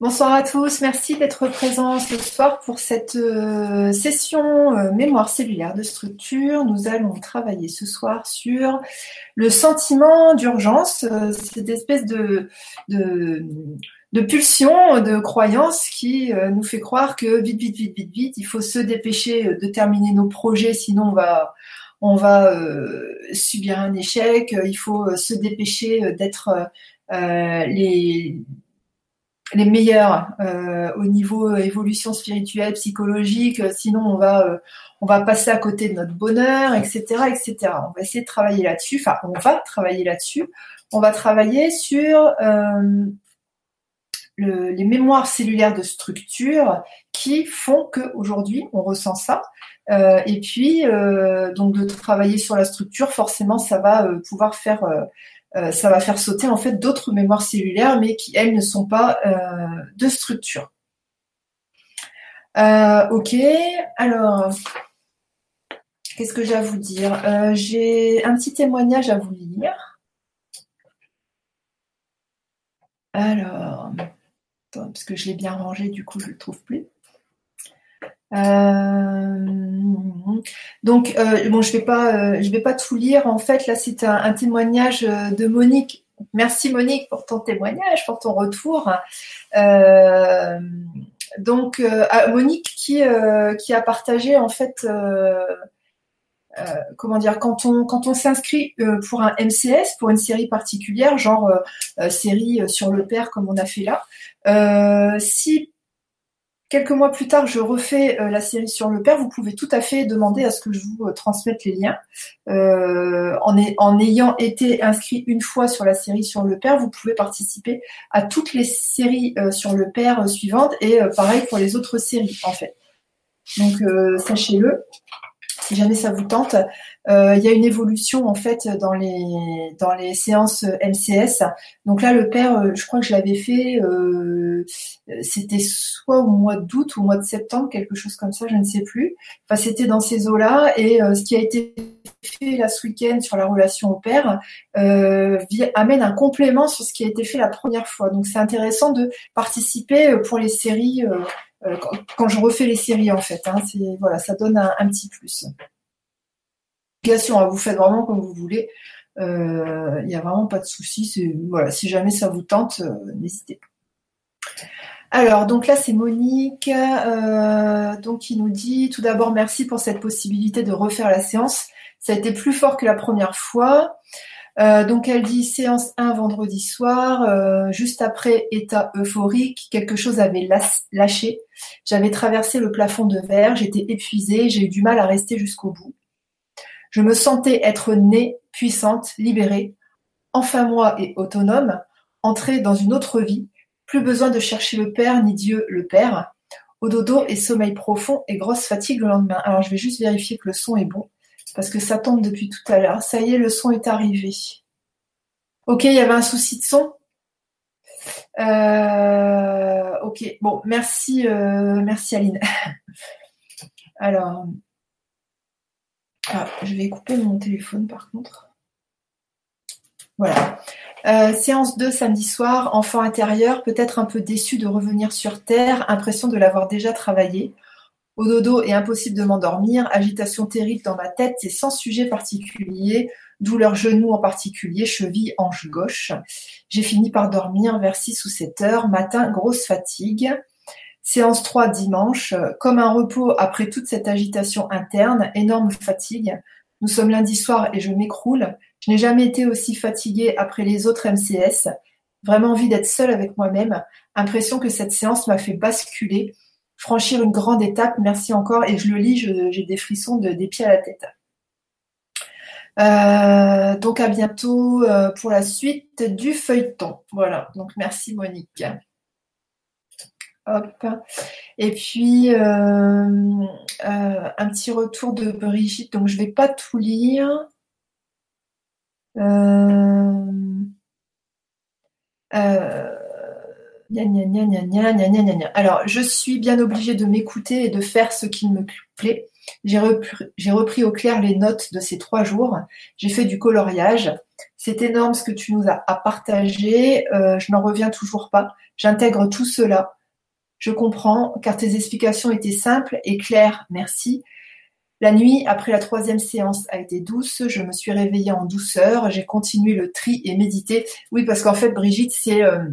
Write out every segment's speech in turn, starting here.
Bonsoir à tous, merci d'être présents ce soir pour cette euh, session euh, mémoire cellulaire de structure. Nous allons travailler ce soir sur le sentiment d'urgence, euh, cette espèce de, de, de, pulsion, de croyance qui nous fait croire que vite, vite, vite, vite, vite, il faut se dépêcher de terminer nos projets, sinon on va, on va subir un échec, il faut se dépêcher d'être les les meilleurs euh, au niveau évolution spirituelle, psychologique. Sinon, on va euh, passer à côté de notre bonheur, etc., etc. On va essayer de travailler là-dessus. Enfin, on va travailler là-dessus. On va travailler sur euh, les mémoires cellulaires de structure qui font qu'aujourd'hui on ressent ça. et puis, donc de travailler sur la structure, forcément, ça va pouvoir faire euh, ça va faire sauter en fait d'autres mémoires cellulaires, mais qui elles ne sont pas euh, de structure. Euh, ok, alors qu'est-ce que j'ai à vous dire? J'ai un petit témoignage à vous lire. Alors, parce que je l'ai bien rangé, du coup je ne le trouve plus. Euh, donc, euh, bon, je vais pas, euh, je vais pas tout lire. En fait, là, c'est un, témoignage de Monique. Merci Monique pour ton témoignage, pour ton retour. donc, Monique qui qui a partagé en fait. comment dire quand on quand on s'inscrit pour un MCS pour une série particulière genre série sur le père comme on a fait là si quelques mois plus tard, je refais euh, la série sur le père. Vous pouvez tout à fait demander à ce que je vous euh, transmette les liens. Euh, en, ayant été inscrit une fois sur la série sur le père, vous pouvez participer à toutes les séries sur le père suivantes et pareil pour les autres séries en fait. Donc sachez-le si jamais ça vous tente. Euh, il y a une évolution en fait dans les dans les séances MCS. Donc là, le père, euh, je crois que je l'avais fait, euh, c'était soit au mois d'août ou au mois de septembre, quelque chose comme ça, je ne sais plus. Enfin, c'était dans ces eaux-là. Et ce qui a été fait là ce week-end sur la relation au père amène un complément sur ce qui a été fait la première fois. Donc c'est intéressant de participer pour les séries euh, quand, je refais les séries en fait. Hein, voilà, ça donne un, petit plus. Hein, vous faites vraiment comme vous voulez. Il euh, n'y a vraiment pas de souci. Voilà, si jamais ça vous tente, euh, n'hésitez pas. Alors, donc là, c'est Monique donc qui nous dit tout d'abord merci pour cette possibilité de refaire la séance. Ça a été plus fort que la première fois. Euh, donc elle dit séance 1 vendredi soir, euh, juste après état euphorique, quelque chose avait lâché. J'avais traversé le plafond de verre, j'étais épuisée, j'ai eu du mal à rester jusqu'au bout. Je me sentais être née, puissante, libérée, enfin moi et autonome, entrée dans une autre vie, plus besoin de chercher le Père ni Dieu le Père. Au dodo et sommeil profond et grosse fatigue le lendemain. Alors je vais juste vérifier que le son est bon parce que ça tombe depuis tout à l'heure. Ça y est, le son est arrivé. Ok, il y avait un souci de son. Euh, ok, bon, merci, euh, merci Aline. Alors, ah, je vais couper mon téléphone par contre. Voilà. Euh, séance 2 samedi soir, enfant intérieur, peut-être un peu déçu de revenir sur Terre, impression de l'avoir déjà travaillé. Au dodo et impossible de m'endormir, agitation terrible dans ma tête et sans sujet particulier, douleur genou en particulier, cheville, hanche gauche. J'ai fini par dormir vers 6 ou 7 heures, matin, grosse fatigue. Séance 3 dimanche, comme un repos après toute cette agitation interne, énorme fatigue. Nous sommes lundi soir et je m'écroule. Je n'ai jamais été aussi fatiguée après les autres MCS. Vraiment envie d'être seule avec moi-même. Impression que cette séance m'a fait basculer franchir une grande étape. Merci encore. Et je le lis, j'ai des frissons de, des pieds à la tête. Euh, donc à bientôt euh, pour la suite du feuilleton. Voilà. Donc merci Monique. Hop. Et puis euh, un petit retour de Brigitte. Donc je vais pas tout lire. Alors, je suis bien obligée de m'écouter et de faire ce qui me plaît. J'ai repris, au clair les notes de ces trois jours. J'ai fait du coloriage. C'est énorme ce que tu nous as à partager. Euh, je n'en reviens toujours pas. J'intègre tout cela. Je comprends car tes explications étaient simples et claires. Merci. La nuit, après la troisième séance, a été douce. Je me suis réveillée en douceur. J'ai continué le tri et médité. Oui, parce qu'en fait, Brigitte, c'est euh,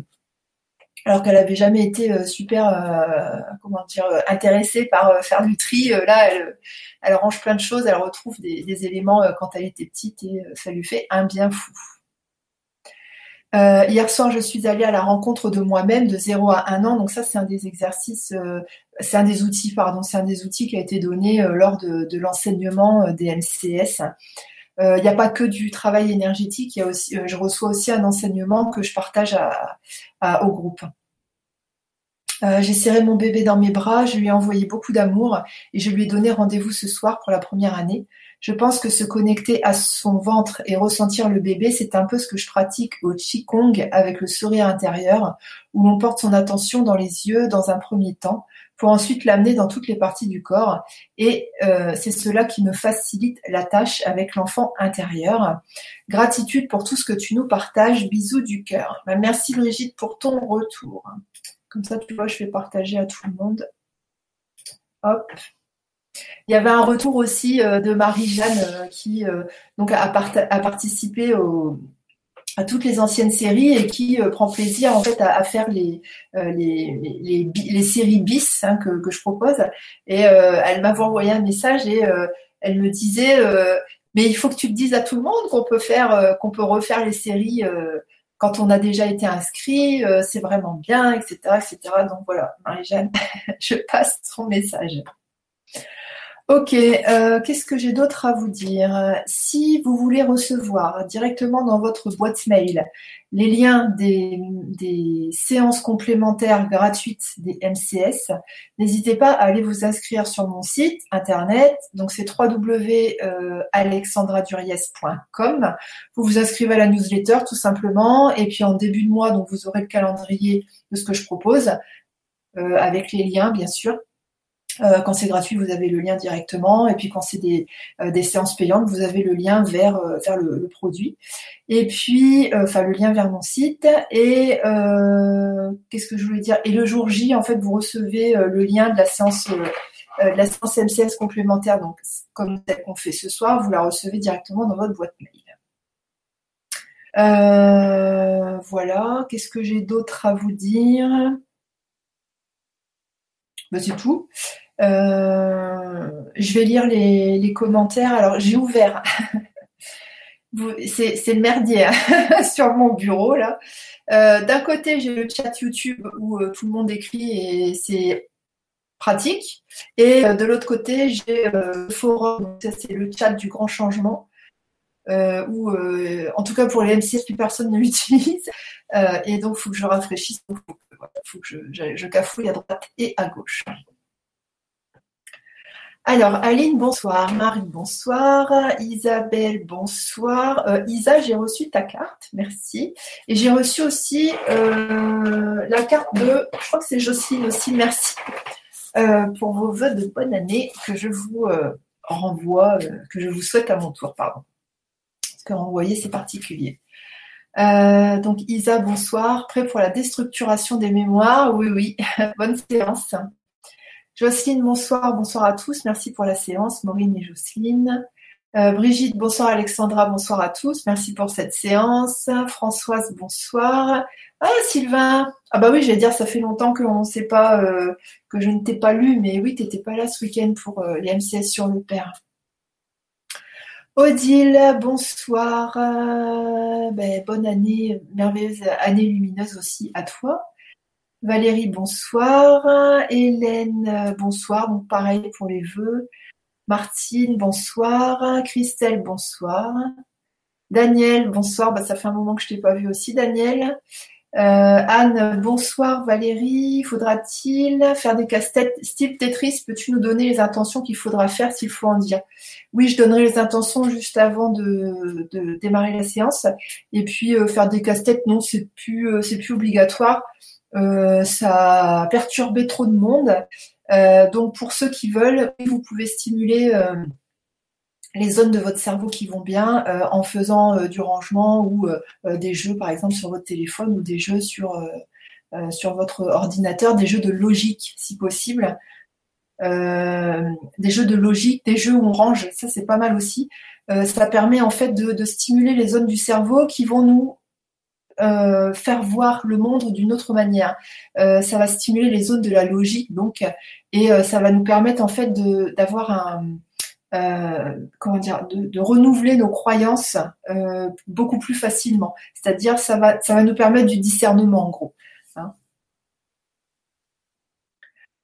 alors qu'elle avait jamais été euh, super, euh, dire, intéressée par faire du tri. là, elle, range plein de choses. Elle retrouve des, éléments quand elle était petite et ça lui fait un bien fou. Euh, hier soir, je suis allée à la rencontre de moi-même de 0 à 1 an. Donc ça, c'est un des exercices, euh, c'est un des outils, pardon, c'est un des outils qui a été donné euh, lors de, l'enseignement des MCS. Il n'y a pas que du travail énergétique, y aussi, je reçois aussi un enseignement que je partage au groupe. j'ai serré mon bébé dans mes bras, je lui ai envoyé beaucoup d'amour et je lui ai donné rendez-vous ce soir pour la première année. Je pense que se connecter à son ventre et ressentir le bébé, c'est un peu ce que je pratique au Qigong avec le sourire intérieur, où l'on porte son attention dans les yeux dans un premier temps, pour ensuite l'amener dans toutes les parties du corps. Et euh, c'est cela qui me facilite la tâche avec l'enfant intérieur. Gratitude pour tout ce que tu nous partages. Bisous du cœur. Bah, merci Brigitte pour ton retour. Comme ça, tu vois, je vais partager à tout le monde. Hop. Il y avait un retour aussi euh, de Marie-Jeanne euh, qui donc a, participé à toutes les anciennes séries et qui prend plaisir en fait à, faire les, les, séries bis hein, que, je propose. Et elle m'avait envoyé un message et elle me disait mais il faut que tu te dises à tout le monde qu'on peut faire qu'on peut refaire les séries quand on a déjà été inscrit, c'est vraiment bien, etc., etc. Donc voilà, Marie-Jeanne, je passe son message. Ok, euh, qu'est-ce que j'ai d'autre à vous dire? Si vous voulez recevoir directement dans votre boîte mail les liens des, séances complémentaires gratuites des MCS, n'hésitez pas à aller vous inscrire sur mon site internet. Donc c'est www.alexandraduriez.com. Vous vous inscrivez à la newsletter tout simplement, et puis en début de mois, donc vous aurez le calendrier de ce que je propose euh, avec les liens bien sûr. Euh, quand c'est gratuit, vous avez le lien directement. Et puis quand c'est des, euh, séances payantes, vous avez le lien vers, euh, vers le, produit. Et puis, enfin le lien vers mon site. Et qu'est-ce que je voulais dire? Et le jour J, en fait, vous recevez le lien de la séance de la séance MCS complémentaire. Donc, comme celle qu'on fait ce soir, vous la recevez directement dans votre boîte mail. voilà. Qu'est-ce que j'ai d'autre à vous dire? Ben, c'est tout. Euh, je vais lire les, commentaires. Alors, j'ai ouvert. c'est le merdier hein, sur mon bureau là. Euh, d'un côté, j'ai le chat YouTube où euh, tout le monde écrit et c'est pratique. Et de l'autre côté, j'ai le forum, c'est le chat du grand changement. en tout cas pour les MCS, plus personne ne l'utilise. et donc, il faut que je rafraîchisse. Il faut, que je, je cafouille à droite et à gauche. Alors, Aline, bonsoir. Marie, bonsoir. Isabelle, bonsoir. Euh, Isa, j'ai reçu ta carte, merci. Et j'ai reçu aussi euh, la carte de, je crois que c'est Jocelyne aussi, merci euh, pour vos voeux de bonne année que je vous renvoie, que je vous souhaite à mon tour, pardon. Parce que renvoyer, c'est particulier. Donc Isa, bonsoir. Prêt pour la déstructuration des mémoires? Oui, oui. bonne séance. Jocelyne, bonsoir, bonsoir à tous. Merci pour la séance, Maureen et Jocelyne. Euh, Brigitte, bonsoir Alexandra, bonsoir à tous. Merci pour cette séance. Françoise, bonsoir. Ah Sylvain, ah bah oui, je vais dire, ça fait longtemps qu'on ne sait pas, euh, que je ne t'ai pas lu, mais oui, tu n'étais pas là ce week-end pour euh, les MCS sur le père. Odile, bonsoir. Ben, bonne année, merveilleuse année lumineuse aussi à toi. Valérie, bonsoir. Hélène, bonsoir. Donc pareil pour les vœux. Martine, bonsoir. Christelle, bonsoir. Daniel, bonsoir. Bah, ça fait un moment que je ne t'ai pas vu aussi, Daniel. Euh, Anne, bonsoir. Valérie, faudra-t-il faire des casse-têtes style Tetris? Peux-tu nous donner les intentions qu'il faudra faire s'il faut en dire? Oui, je donnerai les intentions juste avant de, démarrer la séance. Et puis euh, faire des casse-têtes, non, c'est plus, euh, c'est plus obligatoire. Ça a perturbé trop de monde. donc pour ceux qui veulent, vous pouvez stimuler les zones de votre cerveau qui vont bien en faisant du rangement ou des jeux par exemple sur votre téléphone ou des jeux sur, sur votre ordinateur, des jeux de logique si possible. des jeux de logique, des jeux où on range, ça c'est pas mal aussi. ça permet en fait de, stimuler les zones du cerveau qui vont nous euh, faire voir le monde d'une autre manière. Euh, ça va stimuler les zones de la logique, donc, et euh, ça va nous permettre en fait d'avoir un comment dire, de, renouveler nos croyances beaucoup plus facilement. C'est-à-dire, ça va, ça va nous permettre du discernement en gros. Hein.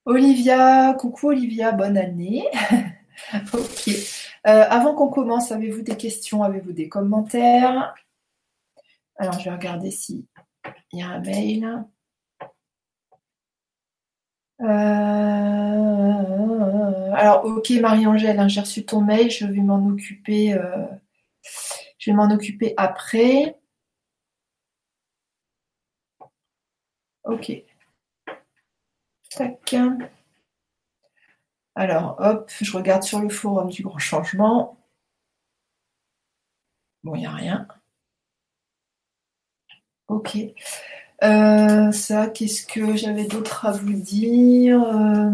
Olivia, coucou Olivia, bonne année. ok. avant qu'on commence, avez-vous des questions, avez-vous des commentaires? Alors, je vais regarder s'il y a un mail. Euh, alors, ok, Marie-Angèle, hein, j'ai reçu ton mail, je vais m'en occuper. Euh, je vais m'en occuper après. Ok. Tac. Alors, hop, je regarde sur le forum du grand changement. Bon, il n'y a rien. Ok. Euh, ça, qu'est-ce que j'avais d'autre à vous dire euh,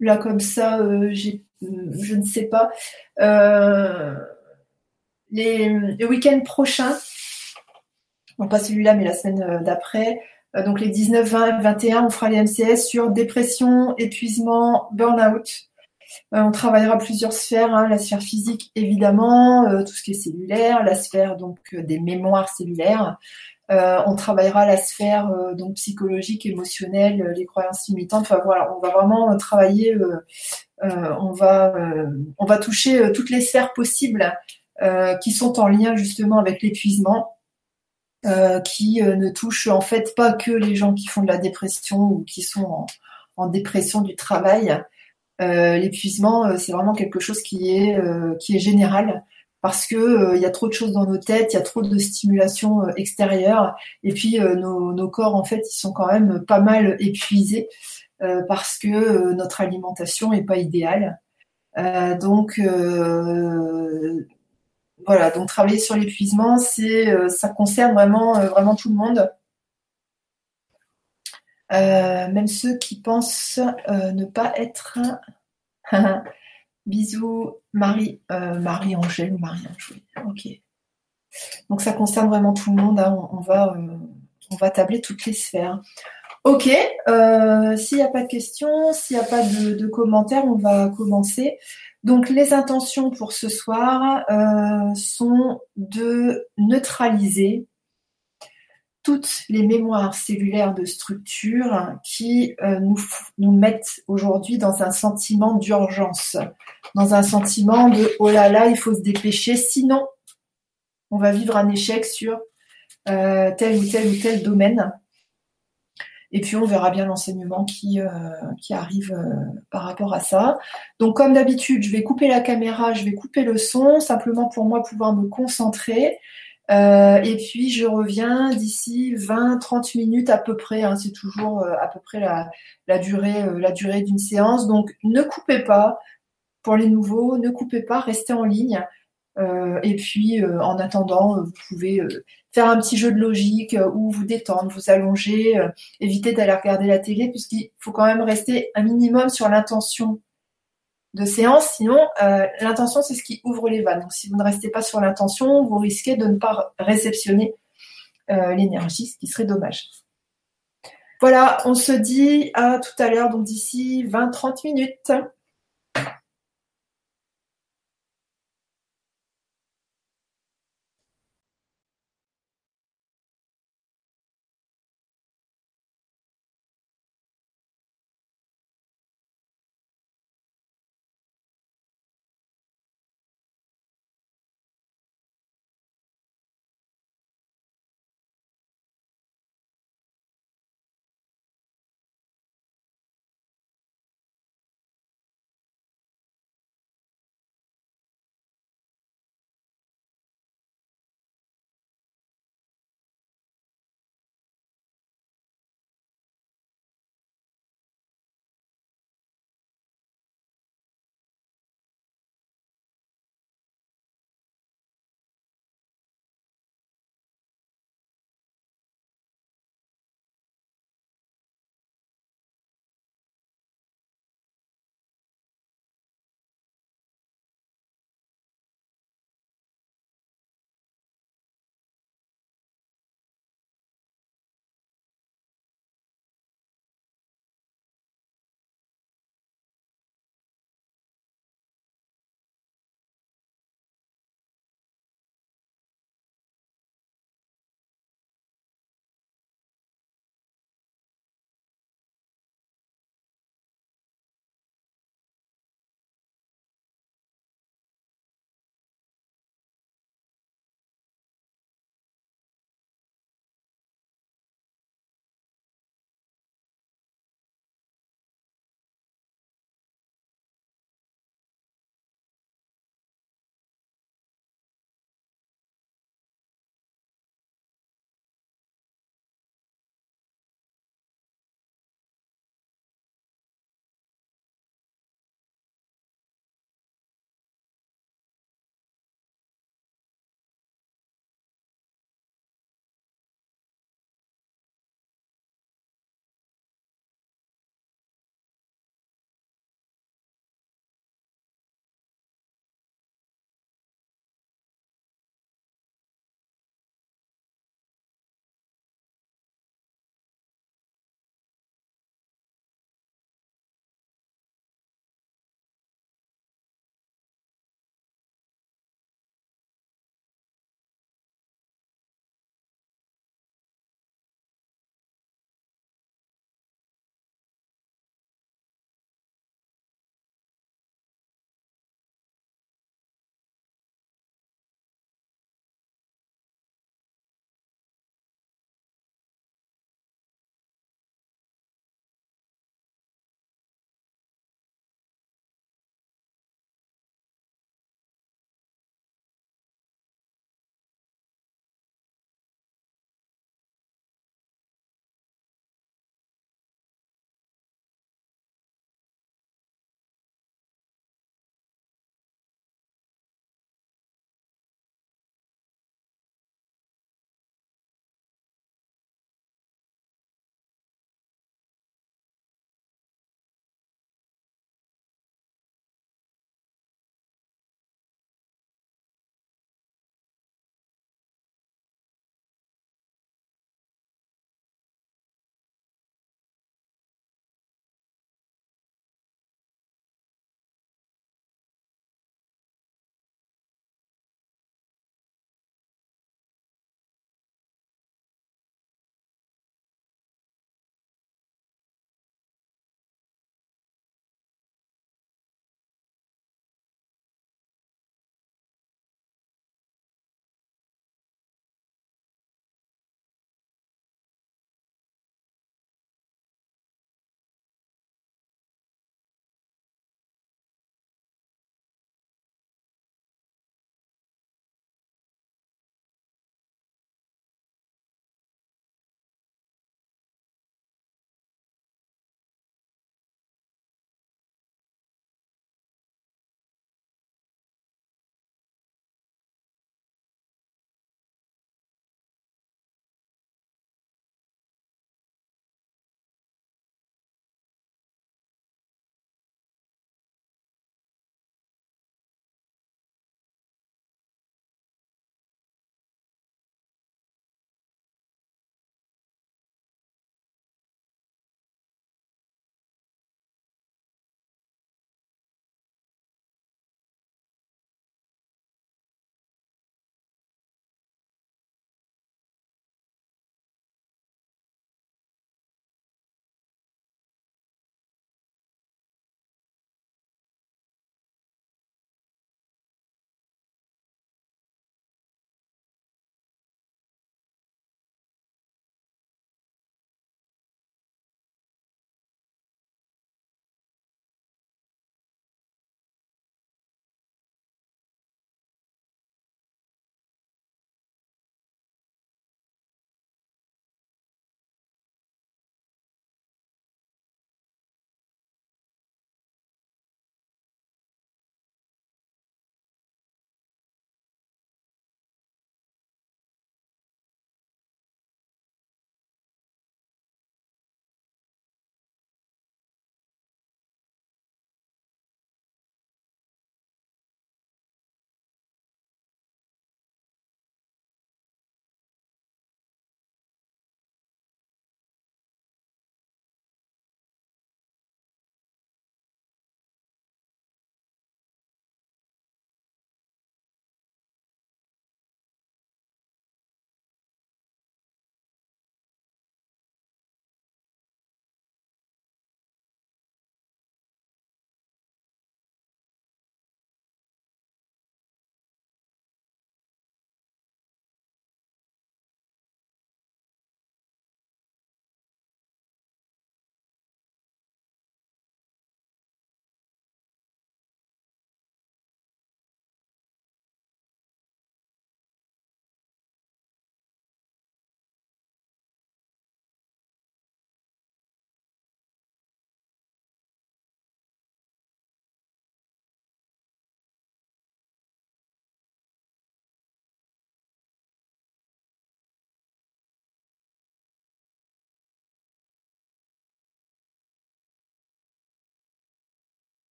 Là, comme ça, euh, je ne sais pas. Le week-end prochain, non pas celui-là, mais la semaine d'après, donc les 19, 20 et 21, on fera les MCS sur dépression, épuisement, burn-out. on travaillera plusieurs sphères, hein, la sphère physique évidemment, tout ce qui est cellulaire, la sphère donc des mémoires cellulaires, on travaillera la sphère euh, donc psychologique, émotionnelle, euh, les croyances limitantes. On va vraiment travailler. on va toucher toutes les sphères possibles qui sont en lien justement avec l'épuisement. qui ne touchent en fait pas que les gens qui font de la dépression ou qui sont en, dépression du travail. L'épuisement, c'est vraiment quelque chose qui est général parce que euh, il y a trop de choses dans nos têtes, il y a trop de stimulation euh, extérieure, et puis euh, nos, corps en fait ils sont quand même pas mal épuisés parce que notre alimentation est pas idéale. donc voilà, donc travailler sur l'épuisement, c'est ça concerne vraiment vraiment tout le monde. même ceux qui pensent ne pas être Bisous, Marie, euh, Marie-Angèle ou Marie-Angèle. Ok. Donc ça concerne vraiment tout le monde. Hein. On, va, euh, on va tabler toutes les sphères. Ok. Euh, s'il n'y a pas de questions, s'il n'y a pas de, commentaires, on va commencer. Donc les intentions pour ce soir sont de neutraliser toutes les mémoires cellulaires de structure qui euh, nous, nous mettent aujourd'hui dans un sentiment d'urgence, dans un sentiment de oh là là, il faut se dépêcher, sinon on va vivre un échec sur euh, tel ou tel ou tel domaine. Et puis on verra bien l'enseignement qui, euh, qui arrive par rapport à ça. Donc comme d'habitude, je vais couper la caméra, je vais couper le son, simplement pour moi pouvoir me concentrer. Euh, et puis je reviens d'ici 20-30 minutes à peu près. Hein, c'est toujours euh, à peu près la, durée, euh, la durée d'une séance. Donc ne coupez pas. Pour les nouveaux, ne coupez pas, restez en ligne. et puis en attendant, vous pouvez faire un petit jeu de logique ou vous détendre, vous allonger, éviter d'aller regarder la télé puisqu'il faut quand même rester un minimum sur l'intention de séance. Sinon, euh, l'intention, c'est ce qui ouvre les vannes. Donc, si vous ne restez pas sur l'intention, vous risquez de ne pas réceptionner euh, l'énergie, ce qui serait dommage. Voilà, on se dit à tout à l'heure, donc d'ici 20-30 minutes.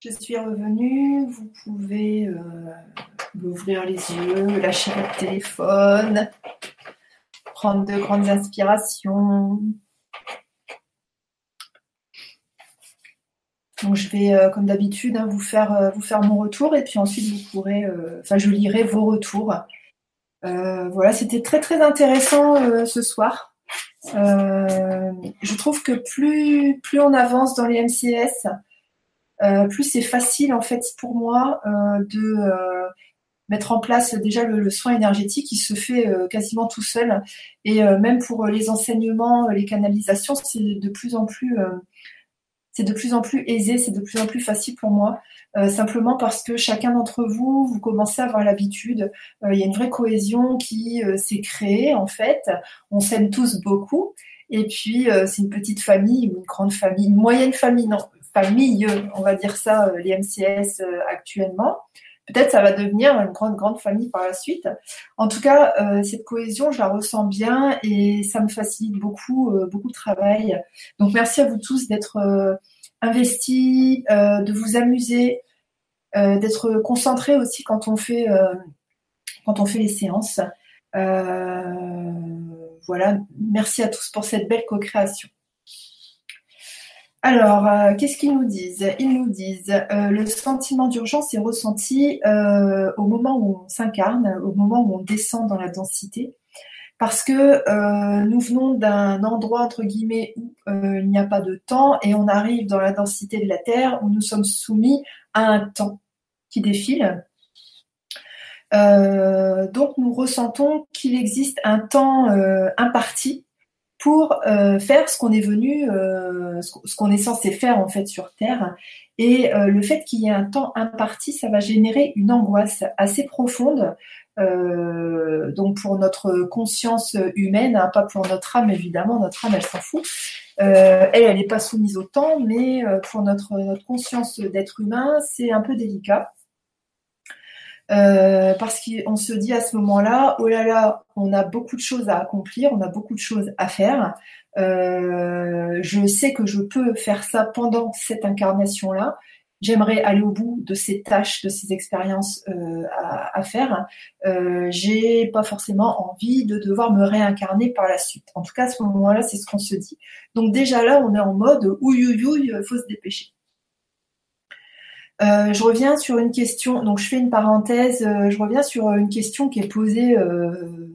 Je suis revenue. Vous pouvez euh, ouvrir les yeux, lâcher votre téléphone, prendre de grandes inspirations. Donc je vais, euh, comme d'habitude, hein, vous, faire, euh, vous faire mon retour et puis ensuite vous pourrez, euh, enfin je lirai vos retours. voilà, c'était très très intéressant ce soir. je trouve que plus, plus on avance dans les MCS, plus c'est facile en fait pour moi de mettre en place déjà le, soin énergétique qui se fait quasiment tout seul. Et même pour les enseignements, les canalisations, c'est de plus en plus c'est de plus en plus aisé, c'est de plus en plus facile pour moi, euh, simplement parce que chacun d'entre vous, vous commencez à avoir l'habitude. Euh, il y a une vraie cohésion qui euh, s'est créée en fait. On s'aime tous beaucoup. Et puis c'est une petite famille ou une grande famille, une moyenne famille, non, famille, on va dire ça, les MCS actuellement. Peut-être ça va devenir une grande, grande famille par la suite. En tout cas, euh, cette cohésion, je la ressens bien et ça me facilite beaucoup, euh, beaucoup de travail. Donc merci à vous tous d'être euh, investis, de vous amuser, d'être concentrés aussi quand on fait, quand on fait les séances. voilà, merci à tous pour cette belle co-création. Alors, euh, qu'est-ce qu'ils nous disent? Ils nous disent euh, le sentiment d'urgence est ressenti euh, au moment où on s'incarne, au moment où on descend dans la densité, parce que nous venons d'un endroit entre guillemets où il n'y a pas de temps et on arrive dans la densité de la Terre où nous sommes soumis à un temps qui défile. donc nous ressentons qu'il existe un temps imparti pour euh, faire ce qu'on est venu, euh, ce qu'on est censé faire en fait sur Terre. Et euh, le fait qu'il y ait un temps imparti, ça va générer une angoisse assez profonde. donc pour notre conscience humaine, hein, pas pour notre âme évidemment, notre âme elle s'en fout. elle, elle n'est pas soumise au temps, mais pour notre, notre conscience d'être humain, c'est un peu délicat. Euh, parce qu'on se dit à ce moment-là, oh là là, on a beaucoup de choses à accomplir, on a beaucoup de choses à faire. Euh, je sais que je peux faire ça pendant cette incarnation-là. J'aimerais aller au bout de ces tâches, de ces expériences euh, à, à, faire. J'ai pas forcément envie de devoir me réincarner par la suite. En tout cas, à ce moment-là, c'est ce qu'on se dit. Donc déjà là, on est en mode ouïe ouïe, faut se dépêcher. Euh, je reviens sur une question, donc je fais une parenthèse, euh, je reviens sur une question qui est posée euh,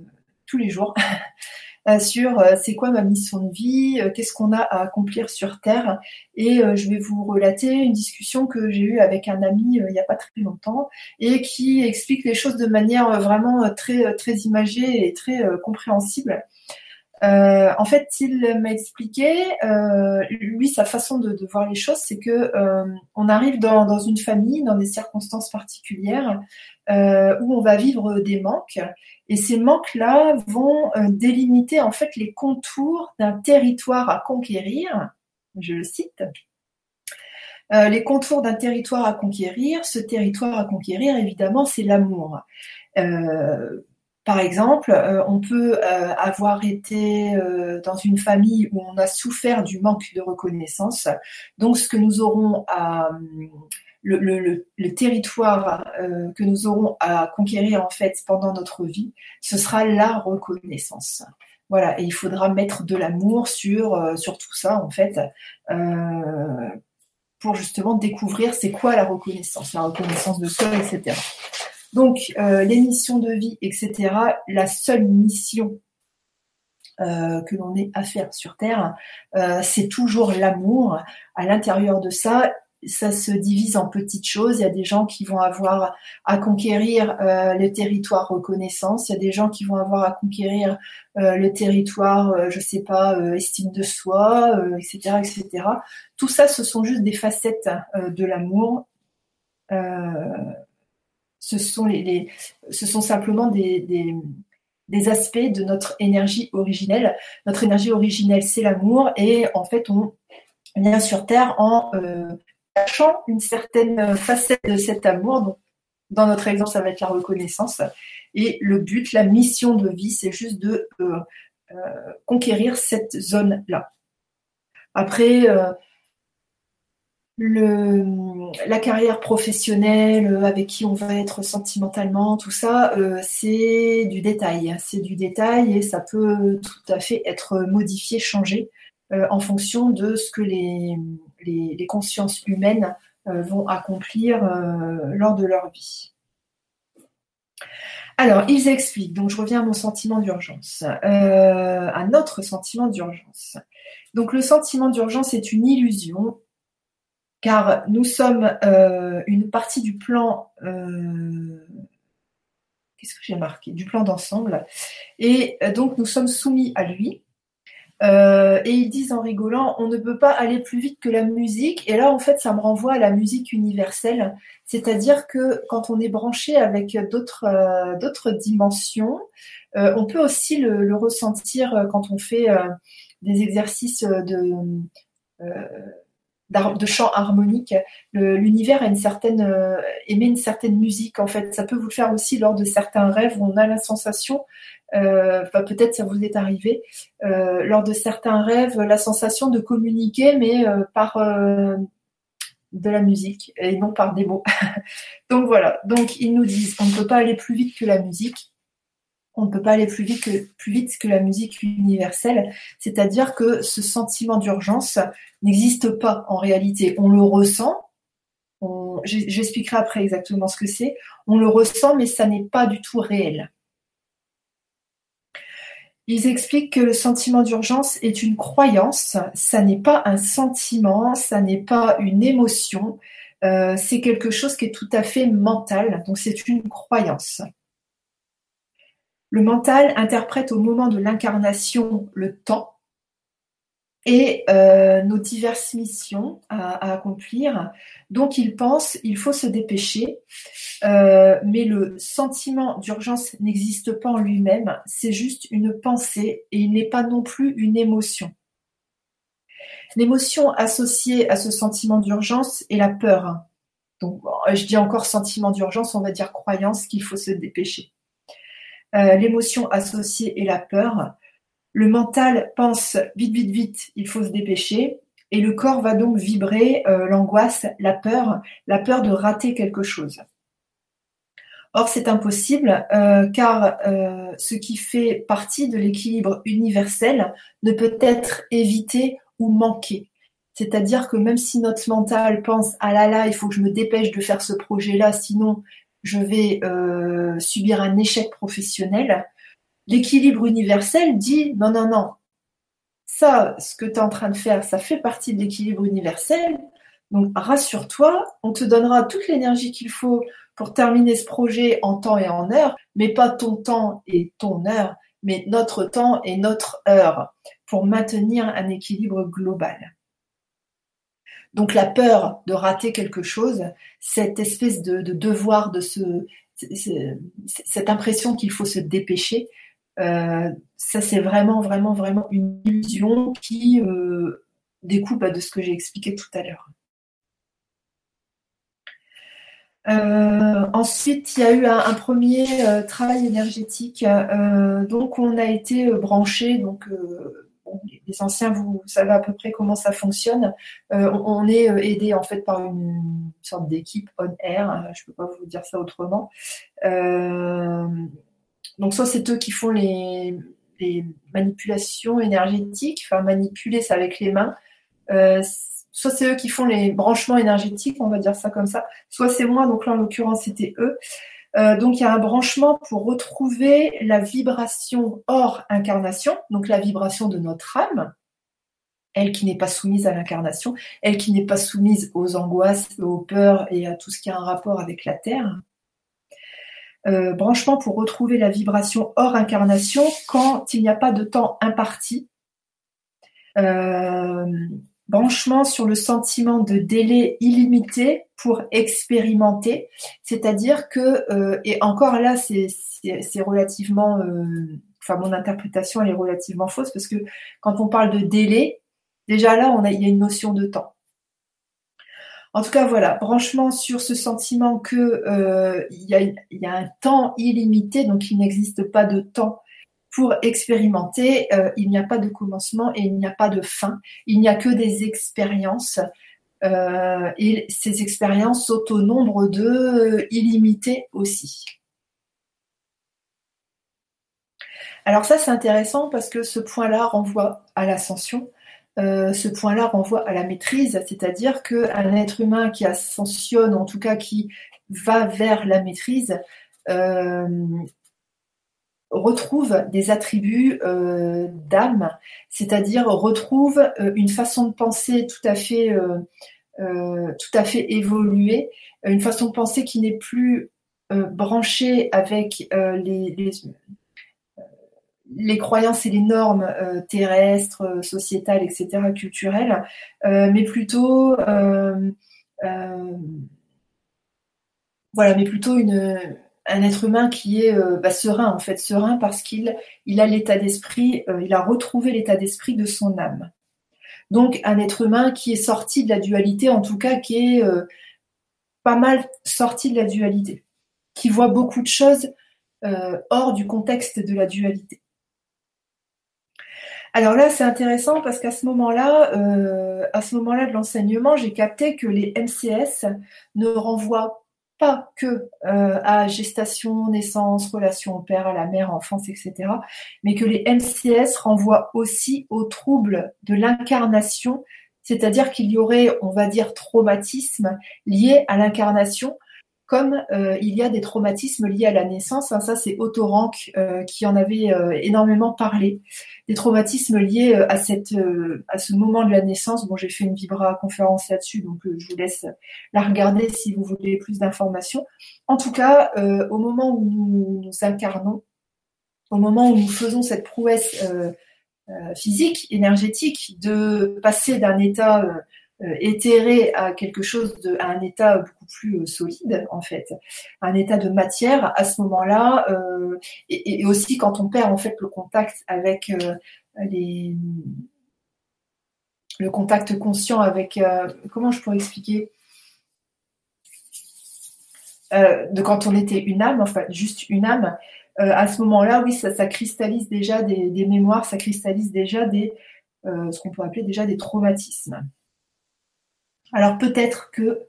tous les jours, sur c'est quoi ma mission de vie, qu'est-ce qu'on a à accomplir sur Terre, et je vais vous relater une discussion que j'ai eue avec un ami il n'y a pas très longtemps, et qui explique les choses de manière vraiment très, très imagée et très compréhensible. Euh, en fait, il m'a expliqué, euh, lui, sa façon de, voir les choses, c'est que euh, on arrive dans, une famille, dans des circonstances particulières, où on va vivre des manques, et ces manques-là vont délimiter en fait les contours d'un territoire à conquérir. Je le cite. les contours d'un territoire à conquérir. Ce territoire à conquérir, évidemment, c'est l'amour. Par exemple, euh, on peut euh, avoir été euh, dans une famille où on a souffert du manque de reconnaissance. Donc, ce que nous aurons à le, territoire que nous aurons à conquérir en fait pendant notre vie, ce sera la reconnaissance. Voilà, et il faudra mettre de l'amour sur sur tout ça en fait pour justement découvrir c'est quoi la reconnaissance, la reconnaissance de soi, etc. Donc, euh, les missions de vie, etc., la seule mission euh, que l'on ait à faire sur Terre, euh, c'est toujours l'amour. À l'intérieur de ça, ça se divise en petites choses. Il y a des gens qui vont avoir à conquérir le territoire reconnaissance. Il y a des gens qui vont avoir à conquérir le territoire, je sais pas, estime de soi, etc., etc. Tout ça, ce sont juste des facettes de l'amour ce sont, simplement des, aspects de notre énergie originelle. Notre énergie originelle, c'est l'amour, et en fait, on vient sur Terre en euh, cachant une certaine facette de cet amour. Donc, dans notre exemple, ça va être la reconnaissance. Et le but, la mission de vie, c'est juste de euh, euh, conquérir cette zone-là. Après, la carrière professionnelle, avec qui on va être sentimentalement, tout ça, euh, c'est du détail. C'est du détail et ça peut tout à fait être modifié, changé euh, en fonction de ce que les, les, consciences humaines euh, vont accomplir lors de leur vie. Alors, ils expliquent, donc je reviens à mon sentiment d'urgence, à notre sentiment d'urgence. Donc le sentiment d'urgence est une illusion car nous sommes euh, une partie du plan, euh, qu'est-ce que j'ai marqué, du plan d'ensemble, et euh, donc nous sommes soumis à lui. et ils disent en rigolant, on ne peut pas aller plus vite que la musique. Et là, en fait, ça me renvoie à la musique universelle, c'est-à-dire que quand on est branché avec d'autres dimensions, on peut aussi le, ressentir quand on fait des exercices de de chant harmonique. L'univers une certaine euh, émet une certaine musique en fait. Ça peut vous le faire aussi lors de certains rêves où on a la sensation, euh, peut-être ça vous est arrivé, euh, lors de certains rêves, la sensation de communiquer mais par de la musique et non par des mots. Donc voilà. Donc ils nous disent on ne peut pas aller plus vite que la musique on ne peut pas aller plus vite que, la musique universelle. C'est-à-dire que ce sentiment d'urgence n'existe pas en réalité. On le ressent. J'expliquerai après exactement ce que c'est. On le ressent, mais ça n'est pas du tout réel. Ils expliquent que le sentiment d'urgence est une croyance, ça n'est pas un sentiment, ça n'est pas une émotion, euh, c'est quelque chose qui est tout à fait mental, donc c'est une croyance. Le mental interprète au moment de l'incarnation le temps et euh, nos diverses missions à, accomplir. Donc il pense, il faut se dépêcher, euh, mais le sentiment d'urgence n'existe pas en lui-même, c'est juste une pensée et il n'est pas non plus une émotion. L'émotion associée à ce sentiment d'urgence est la peur. Donc je dis encore sentiment d'urgence, on va dire croyance qu'il faut se dépêcher. Euh, l'émotion associée est la peur. Le mental pense vite, vite, vite, il faut se dépêcher. Et le corps va donc vibrer euh, l'angoisse, la peur, la peur de rater quelque chose. Or, c'est impossible euh, car ce qui fait partie de l'équilibre universel ne peut être évité ou manqué. C'est-à-dire que même si notre mental pense ah là là, il faut que je me dépêche de faire ce projet-là, sinon je vais euh, subir un échec professionnel, l'équilibre universel dit non, non, non, ça, ce que tu es en train de faire, ça fait partie de l'équilibre universel. Donc rassure-toi, on te donnera toute l'énergie qu'il faut pour terminer ce projet en temps et en heure, mais pas ton temps et ton heure, mais notre temps et notre heure pour maintenir un équilibre global. Donc la peur de rater quelque chose, cette espèce de, devoir, de ce, cette impression qu'il faut se dépêcher, euh, ça c'est vraiment, vraiment, vraiment une illusion qui euh, découpe bah, de ce que j'ai expliqué tout à l'heure. Euh, ensuite, il y a eu un, premier travail énergétique. donc, on a été branché les anciens, vous savez à peu près comment ça fonctionne. Euh, on, est euh, aidé en fait par une sorte d'équipe on air. Euh, je ne peux pas vous dire ça autrement. donc soit c'est eux qui font les, manipulations énergétiques, enfin manipuler ça avec les mains. soit c'est eux qui font les branchements énergétiques, on va dire ça comme ça. Soit c'est moi, donc là en l'occurrence c'était eux. Euh, donc il y a un branchement pour retrouver la vibration hors incarnation, donc la vibration de notre âme, elle qui n'est pas soumise à l'incarnation, elle qui n'est pas soumise aux angoisses, aux peurs et à tout ce qui a un rapport avec la Terre. Euh, branchement pour retrouver la vibration hors incarnation quand il n'y a pas de temps imparti. Euh, branchement sur le sentiment de délai illimité pour expérimenter, c'est-à-dire que, euh, et encore là, c'est relativement, euh, enfin mon interprétation elle est relativement fausse parce que quand on parle de délai, déjà là, on a, il y a une notion de temps. En tout cas, voilà, branchement sur ce sentiment que euh, y a, y a un temps illimité, donc il n'existe pas de temps pour expérimenter, euh, il n'y a pas de commencement et il n'y a pas de fin. Il n'y a que des expériences et ces expériences sont au nombre de illimité aussi. Alors ça, c'est intéressant parce que ce point-là renvoie à l'ascension. Euh, ce point-là renvoie à la maîtrise, c'est-à-dire qu'un être humain qui ascensionne, en tout cas qui va vers la maîtrise, euh, retrouve des attributs euh, d'âme, c'est-à-dire retrouve une façon de penser tout à fait, tout à fait évoluée, une façon de penser qui n'est plus branchée avec les, les croyances et les normes euh, terrestres, euh, sociétales, etc., culturelles, euh, mais plutôt voilà, mais plutôt une, un être humain qui est bah, serein en fait, serein parce qu'il il a l'état d'esprit, il a retrouvé l'état d'esprit de son âme. Donc un être humain qui est sorti de la dualité, en tout cas qui est pas mal sorti de la dualité, qui voit beaucoup de choses hors du contexte de la dualité. Alors là, c'est intéressant parce qu'à ce moment-là, euh, à ce moment-là de l'enseignement, j'ai capté que les MCS ne renvoient pas que euh, à gestation, naissance, relation au père, à la mère, enfance, etc., mais que les MCS renvoient aussi aux troubles de l'incarnation, c'est-à-dire qu'il y aurait, on va dire, traumatisme lié à l'incarnation comme euh, il y a des traumatismes liés à la naissance. Hein, ça, c'est Otto Rank euh, qui en avait euh, énormément parlé. Traumatismes liés à, cette, à ce moment de la naissance. Bon, j'ai fait une Vibra conférence là-dessus, donc je vous laisse la regarder si vous voulez plus d'informations. En tout cas, au moment où nous nous incarnons, au moment où nous faisons cette prouesse physique, énergétique, de passer d'un état euh, éthéré à quelque chose de, à un état beaucoup plus euh, solide en fait, un état de matière à ce moment-là, euh, et, aussi quand on perd en fait le contact avec les le contact conscient avec comment je pourrais expliquer? De quand on était une âme, enfin juste une âme, à ce moment-là, oui, ça, cristallise déjà des, des, mémoires, ça cristallise déjà des ce qu'on peut appeler déjà des traumatismes. Alors peut-être que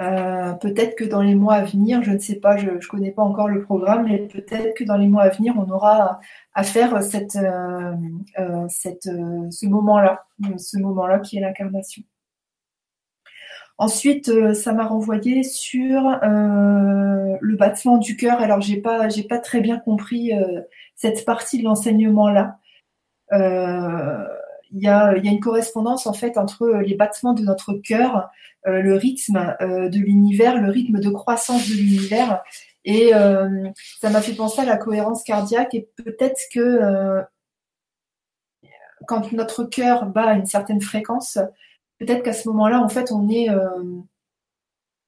euh, peut-être que dans les mois à venir, je ne sais pas, je ne connais pas encore le programme, mais peut-être que dans les mois à venir, on aura à faire euh, euh, ce moment-là, ce moment-là qui est l'incarnation. Ensuite, ça m'a renvoyé sur le battement du cœur. Alors, j'ai pas, pas très bien compris cette partie de l'enseignement-là il y a, une correspondance en fait entre euh, les battements de notre cœur, euh, le rythme euh, de l'univers, le rythme de croissance de l'univers. Et ça m'a fait penser à la cohérence cardiaque et peut-être que quand notre cœur bat à une certaine fréquence, peut-être qu'à ce moment-là, en fait, on est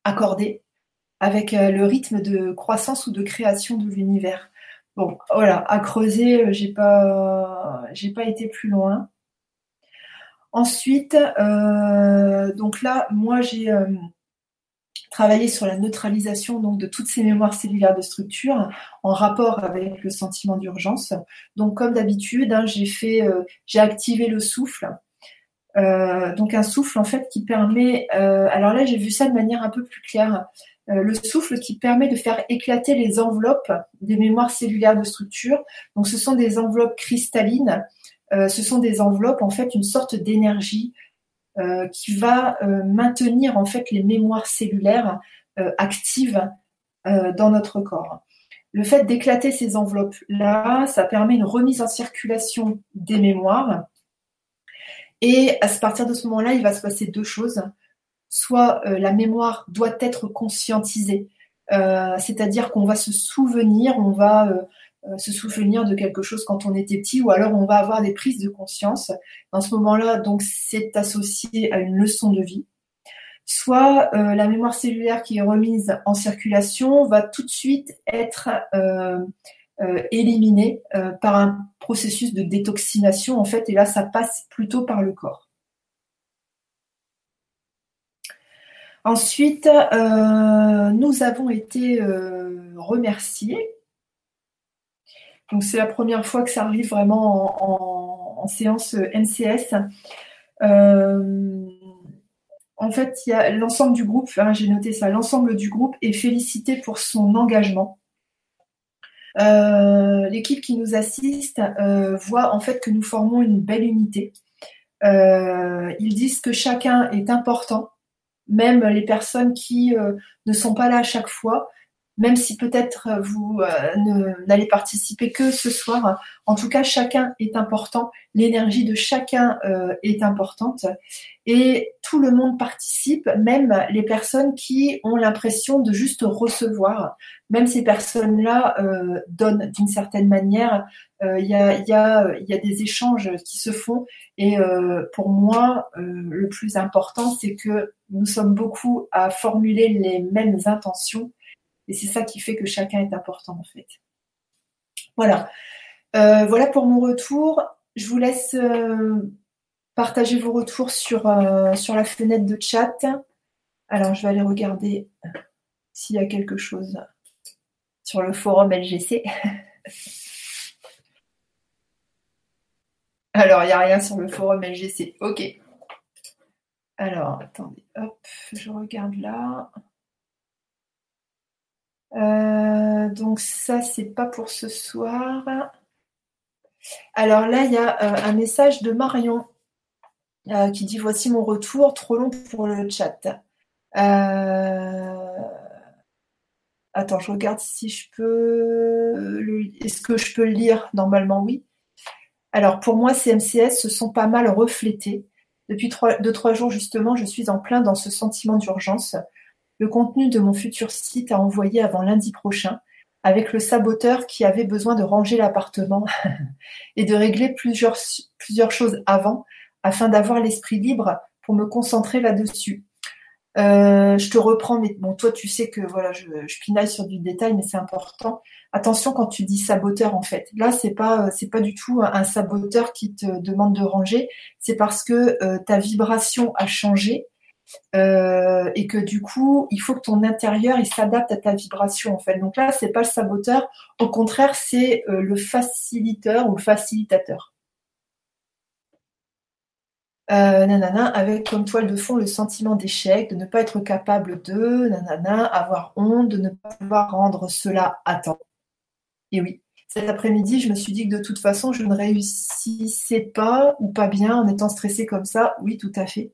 accordé avec le rythme de croissance ou de création de l'univers. Bon, voilà, à creuser, j'ai pas, j'ai pas été plus loin. Ensuite, euh, donc là, moi j'ai euh, travaillé sur la neutralisation donc, de toutes ces mémoires cellulaires de structure en rapport avec le sentiment d'urgence. Donc comme d'habitude, hein, j'ai fait, euh, j'ai activé le souffle. donc un souffle en fait qui permet, alors là j'ai vu ça de manière un peu plus claire, le souffle qui permet de faire éclater les enveloppes des mémoires cellulaires de structure. Donc ce sont des enveloppes cristallines ce sont des enveloppes, en fait, une sorte d'énergie euh, qui va euh, maintenir en fait les mémoires cellulaires actives dans notre corps. Le fait d'éclater ces enveloppes-là, ça permet une remise en circulation des mémoires. Et à partir de ce moment-là, il va se passer deux choses. Soit la mémoire doit être conscientisée, c'est-à-dire qu'on va se souvenir, on va euh, se souvenir de quelque chose quand on était petit, ou alors on va avoir des prises de conscience. Dans ce moment-là, donc c'est associé à une leçon de vie. Soit euh, la mémoire cellulaire qui est remise en circulation va tout de suite être euh, éliminée par un processus de détoxination en fait, et là ça passe plutôt par le corps. Ensuite, nous avons été remerciés donc c'est la première fois que ça arrive vraiment en, séance NCS. Euh, en fait, il y a l'ensemble du groupe, hein, j'ai noté ça, l'ensemble du groupe est félicité pour son engagement. Euh, l'équipe qui nous assiste euh, voit en fait que nous formons une belle unité. Euh, ils disent que chacun est important, même les personnes qui ne sont pas là à chaque fois, même si peut-être euh, vous euh, n'allez participer que ce soir, en tout cas, chacun est important, l'énergie de chacun euh, est importante et tout le monde participe, même les personnes qui ont l'impression de juste recevoir. Même ces personnes-là donnent d'une certaine manière. Il y, a, y, a, y, a, des échanges qui se font et pour moi, le plus important, c'est que nous sommes beaucoup à formuler les mêmes intentions et c'est ça qui fait que chacun est important en fait. Voilà. Euh, voilà pour mon retour. Je vous laisse euh, partager vos retours sur, euh, sur la fenêtre de chat. Alors, je vais aller regarder s'il y a quelque chose sur le forum LGC. Alors, il n'y a rien sur le forum LGC. Ok. Alors, attendez, hop, je regarde là. Euh, donc ça, c'est pas pour ce soir. Alors là, il y a euh, un message de Marion euh, qui dit voici mon retour, trop long pour le chat. Attends, je regarde si je peux. Est-ce que je peux le lire? Normalement, oui. Alors pour moi, ces MCS se sont pas mal reflétés. Depuis deux, trois jours, justement, je suis en plein dans ce sentiment d'urgence le contenu de mon futur site à envoyer avant lundi prochain, avec le saboteur qui avait besoin de ranger l'appartement et de régler plusieurs, choses avant, afin d'avoir l'esprit libre pour me concentrer là-dessus. Euh, je te reprends, mais bon, toi, tu sais que voilà, je, pinaille sur du détail, mais c'est important. Attention quand tu dis saboteur, en fait. Là, c'est pas, c'est pas du tout un saboteur qui te demande de ranger. C'est parce que euh, ta vibration a changé euh, et que du coup, il faut que ton intérieur il s'adapte à ta vibration en fait. Donc là, c'est pas le saboteur, au contraire, c'est euh, le facilitateur ou le facilitateur. Euh, nanana, avec comme toile de fond le sentiment d'échec, de ne pas être capable de, nanana, avoir honte, de ne pas pouvoir rendre cela à temps. Et oui, cet après-midi, je me suis dit que de toute façon, je ne réussissais pas ou pas bien en étant stressée comme ça. Oui, tout à fait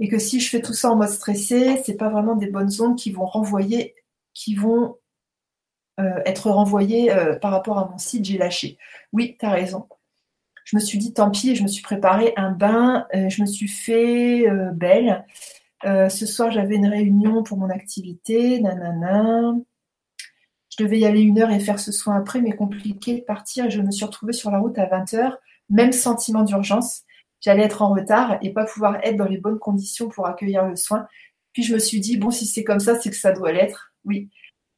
et que si je fais tout ça en mode stressé, c'est pas vraiment des bonnes ondes qui vont renvoyer, qui vont euh, être renvoyées euh, par rapport à mon site, j'ai lâché. Oui, tu as raison. Je me suis dit tant pis, je me suis préparé un bain, euh, je me suis fait belle. ce soir, j'avais une réunion pour mon activité, nanana. Je devais y aller une heure et faire ce soin après, mais compliqué de partir. Et je me suis retrouvée sur la route à 20h. Même sentiment d'urgence j'allais être en retard et pas pouvoir être dans les bonnes conditions pour accueillir le soin. Puis je me suis dit, bon, si c'est comme ça, c'est que ça doit l'être. Oui,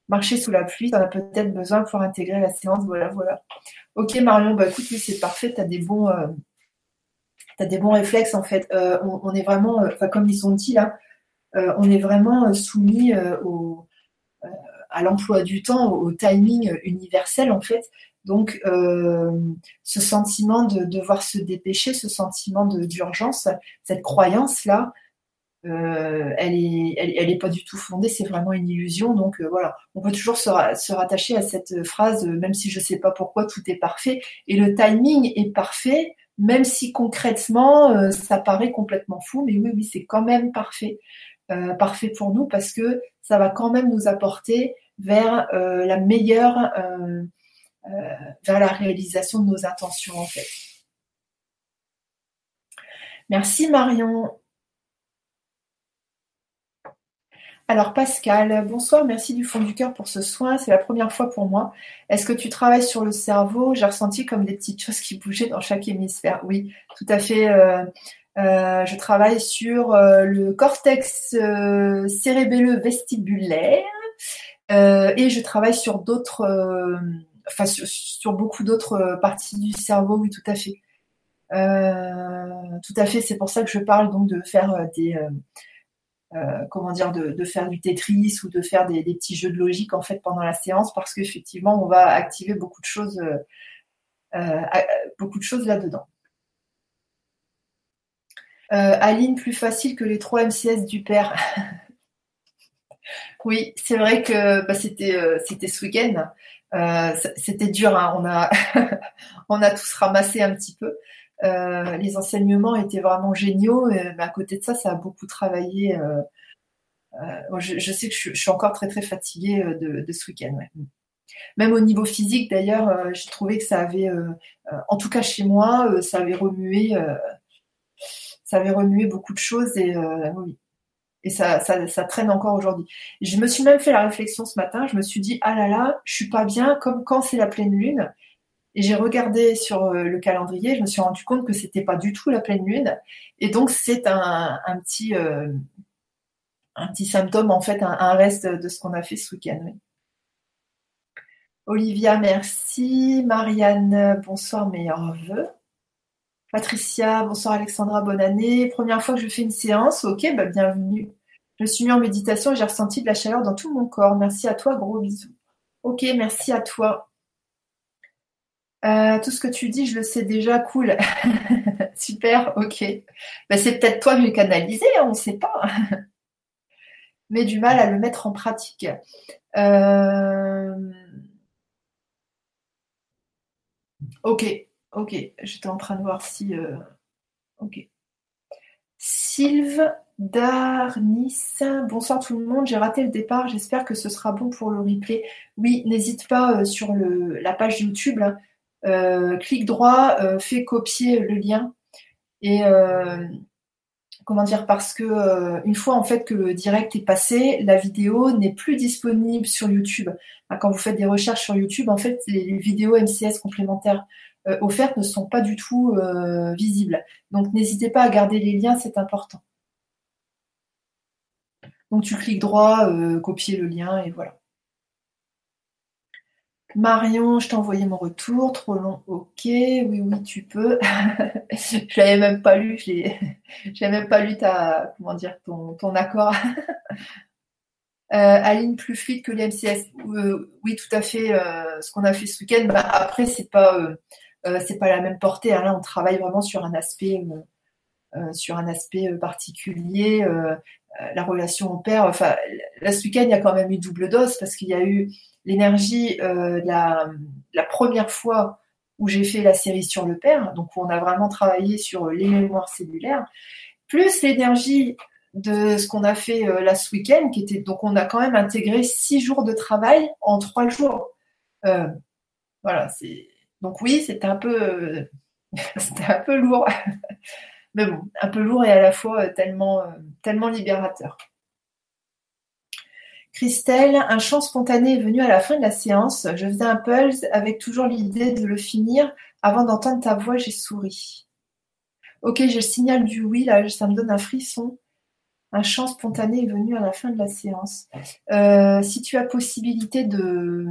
marcher sous la pluie, tu en as peut-être besoin pour intégrer la séance. Voilà, voilà. Ok, Marion, bah écoute, c'est parfait, tu as des bons. Euh, des bons réflexes en fait. Euh, on, est vraiment, euh, comme ils ont dit là, on est vraiment soumis au, à l'emploi du temps, au timing universel en fait. Donc, euh, ce sentiment de devoir se dépêcher, ce sentiment d'urgence, cette croyance-là, euh, elle n'est elle, est pas du tout fondée, c'est vraiment une illusion. Donc euh, voilà, on peut toujours se, rattacher à cette phrase, même si je ne sais pas pourquoi, tout est parfait. Et le timing est parfait, même si concrètement, ça paraît complètement fou, mais oui, oui, c'est quand même parfait. parfait pour nous parce que ça va quand même nous apporter vers la meilleure vers la réalisation de nos intentions en fait. Merci Marion. Alors Pascal, bonsoir, merci du fond du cœur pour ce soin. C'est la première fois pour moi. Est-ce que tu travailles sur le cerveau? J'ai ressenti comme des petites choses qui bougeaient dans chaque hémisphère. Oui, tout à fait. Euh, euh, je travaille sur le cortex cérébelleux vestibulaire et je travaille sur d'autres sur, beaucoup d'autres euh, parties du cerveau, oui, tout à fait. Euh, tout à fait, c'est pour ça que je parle donc de faire euh, des comment dire de, faire du Tetris ou de faire des, petits jeux de logique en fait pendant la séance parce qu'effectivement on va activer beaucoup de choses beaucoup de choses là dedans. Aline, plus facile que les trois MCS du père. oui, c'est vrai que bah, c'était c'était ce week-end. C'était dur. Hein. On a on a tous ramassé un petit peu. les enseignements étaient vraiment géniaux, mais à côté de ça, ça a beaucoup travaillé. Je, sais que je, suis encore très très fatiguée de, ce week-end. Même au niveau physique, d'ailleurs, euh, j'ai trouvé que ça avait, euh, euh, en tout cas chez moi, ça avait remué, ça avait remué beaucoup de choses et oui. Et ça, traîne encore aujourd'hui. Je me suis même fait la réflexion ce matin. Je me suis dit, ah là là, je suis pas bien comme quand c'est la pleine lune. Et j'ai regardé sur le calendrier, je me suis rendu compte que c'était pas du tout la pleine lune. Et donc c'est un, petit, un petit symptôme en fait, un, reste de ce qu'on a fait ce week-end. Olivia, merci. Marianne, bonsoir, meilleurs vœux. Patricia, bonsoir Alexandra, bonne année. Première fois que je fais une séance, ok, bah bienvenue. Je suis mis en méditation et j'ai ressenti de la chaleur dans tout mon corps. Merci à toi, gros bisous. Ok, merci à toi. Euh, tout ce que tu dis, je le sais déjà, cool. Super, ok. Bah, c'est peut-être toi qui canalisé, hein, on ne sait pas. Mais du mal à le mettre en pratique. Euh... Ok, ok. J'étais en train de voir si. Euh, ok. Sylve Darnis, bonsoir tout le monde, j'ai raté le départ, j'espère que ce sera bon pour le replay. Oui, n'hésite pas euh, sur la page YouTube, euh, clique droit, fais copier le lien et comment dire parce que une fois en fait que le direct est passé, la vidéo n'est plus disponible sur YouTube. Quand vous faites des recherches sur YouTube, en fait, les vidéos MCS complémentaires euh, offertes ne sont pas du tout euh, visibles. Donc n'hésitez pas à garder les liens, c'est important. Donc tu cliques droit, copier le lien et voilà. Marion, je t'ai envoyé mon retour, trop long, ok, oui, oui, tu peux. je l'avais même pas lu, je n'avais même pas lu ta, comment dire, ton, ton accord. euh, Aline, plus fluide que les MCS. Euh, oui, tout à fait. Euh, ce qu'on a fait ce week-end. Bah, après, c'est pas, euh, c'est pas la même portée. Hein. Là, on travaille vraiment sur un aspect, sur un aspect particulier. la relation au père. Enfin, là, ce week-end, il y a quand même eu double dose parce qu'il y a eu l'énergie euh, la, première fois où j'ai fait la série sur le père, donc où on a vraiment travaillé sur les mémoires cellulaires, plus l'énergie de ce qu'on a fait euh, là week-end, qui était donc on a quand même intégré six jours de travail en trois jours. Euh, voilà, c'est donc oui, c'était un peu c'était un peu lourd, mais bon, un peu lourd et à la fois tellement tellement libérateur. Christelle, un chant spontané est venu à la fin de la séance. Je faisais un pulse avec toujours l'idée de le finir. Avant d'entendre ta voix, j'ai souri. Ok, j'ai le signal du oui, là, ça me donne un frisson. Un chant spontané est venu à la fin de la séance. Euh, si tu as possibilité de,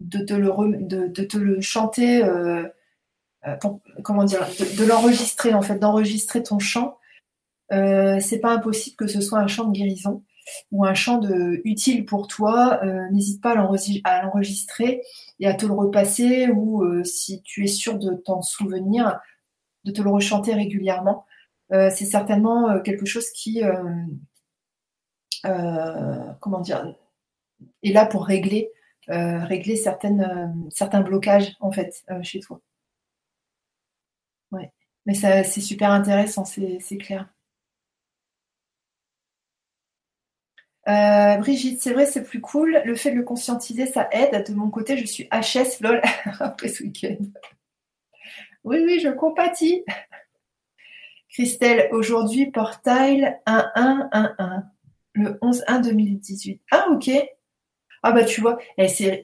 de, te, le, chanter, euh, euh, comment dire, de l'enregistrer en fait, d'enregistrer ton chant, euh, c'est pas impossible que ce soit un chant de guérison ou un chant de, utile pour toi. Euh, n'hésite pas à l'enregistrer et à te le repasser ou si tu es sûr de t'en souvenir, de te le rechanter régulièrement. c'est certainement quelque chose qui, comment dire, est là pour régler, régler certaines, certains blocages en fait chez toi. Ouais. Mais c'est super intéressant, c'est clair. Euh, Brigitte, c'est vrai, c'est plus cool. Le fait de le conscientiser, ça aide. De mon côté, je suis HS, lol, après ce week-end. Oui, oui, je compatis. Christelle, aujourd'hui, portail 1111, le 11-1-2018. Ah, ok. Ah, bah, tu vois,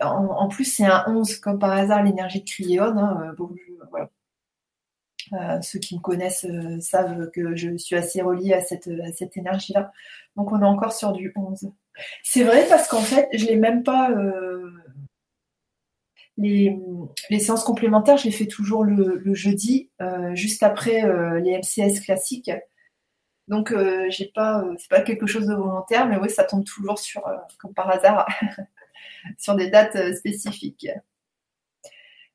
en, plus, c'est un 11, comme par hasard, l'énergie de Cryon. Hein, voilà. Euh, ceux qui me connaissent euh, savent que je suis assez reliée à cette, cette énergie-là. Donc on est encore sur du 11. C'est vrai parce qu'en fait, je l'ai même pas. Euh, les, séances complémentaires, je les fais toujours le, jeudi, juste après les MCS classiques. Donc j'ai pas, c'est pas quelque chose de volontaire, mais oui, ça tombe toujours sur, comme par hasard, sur des dates spécifiques.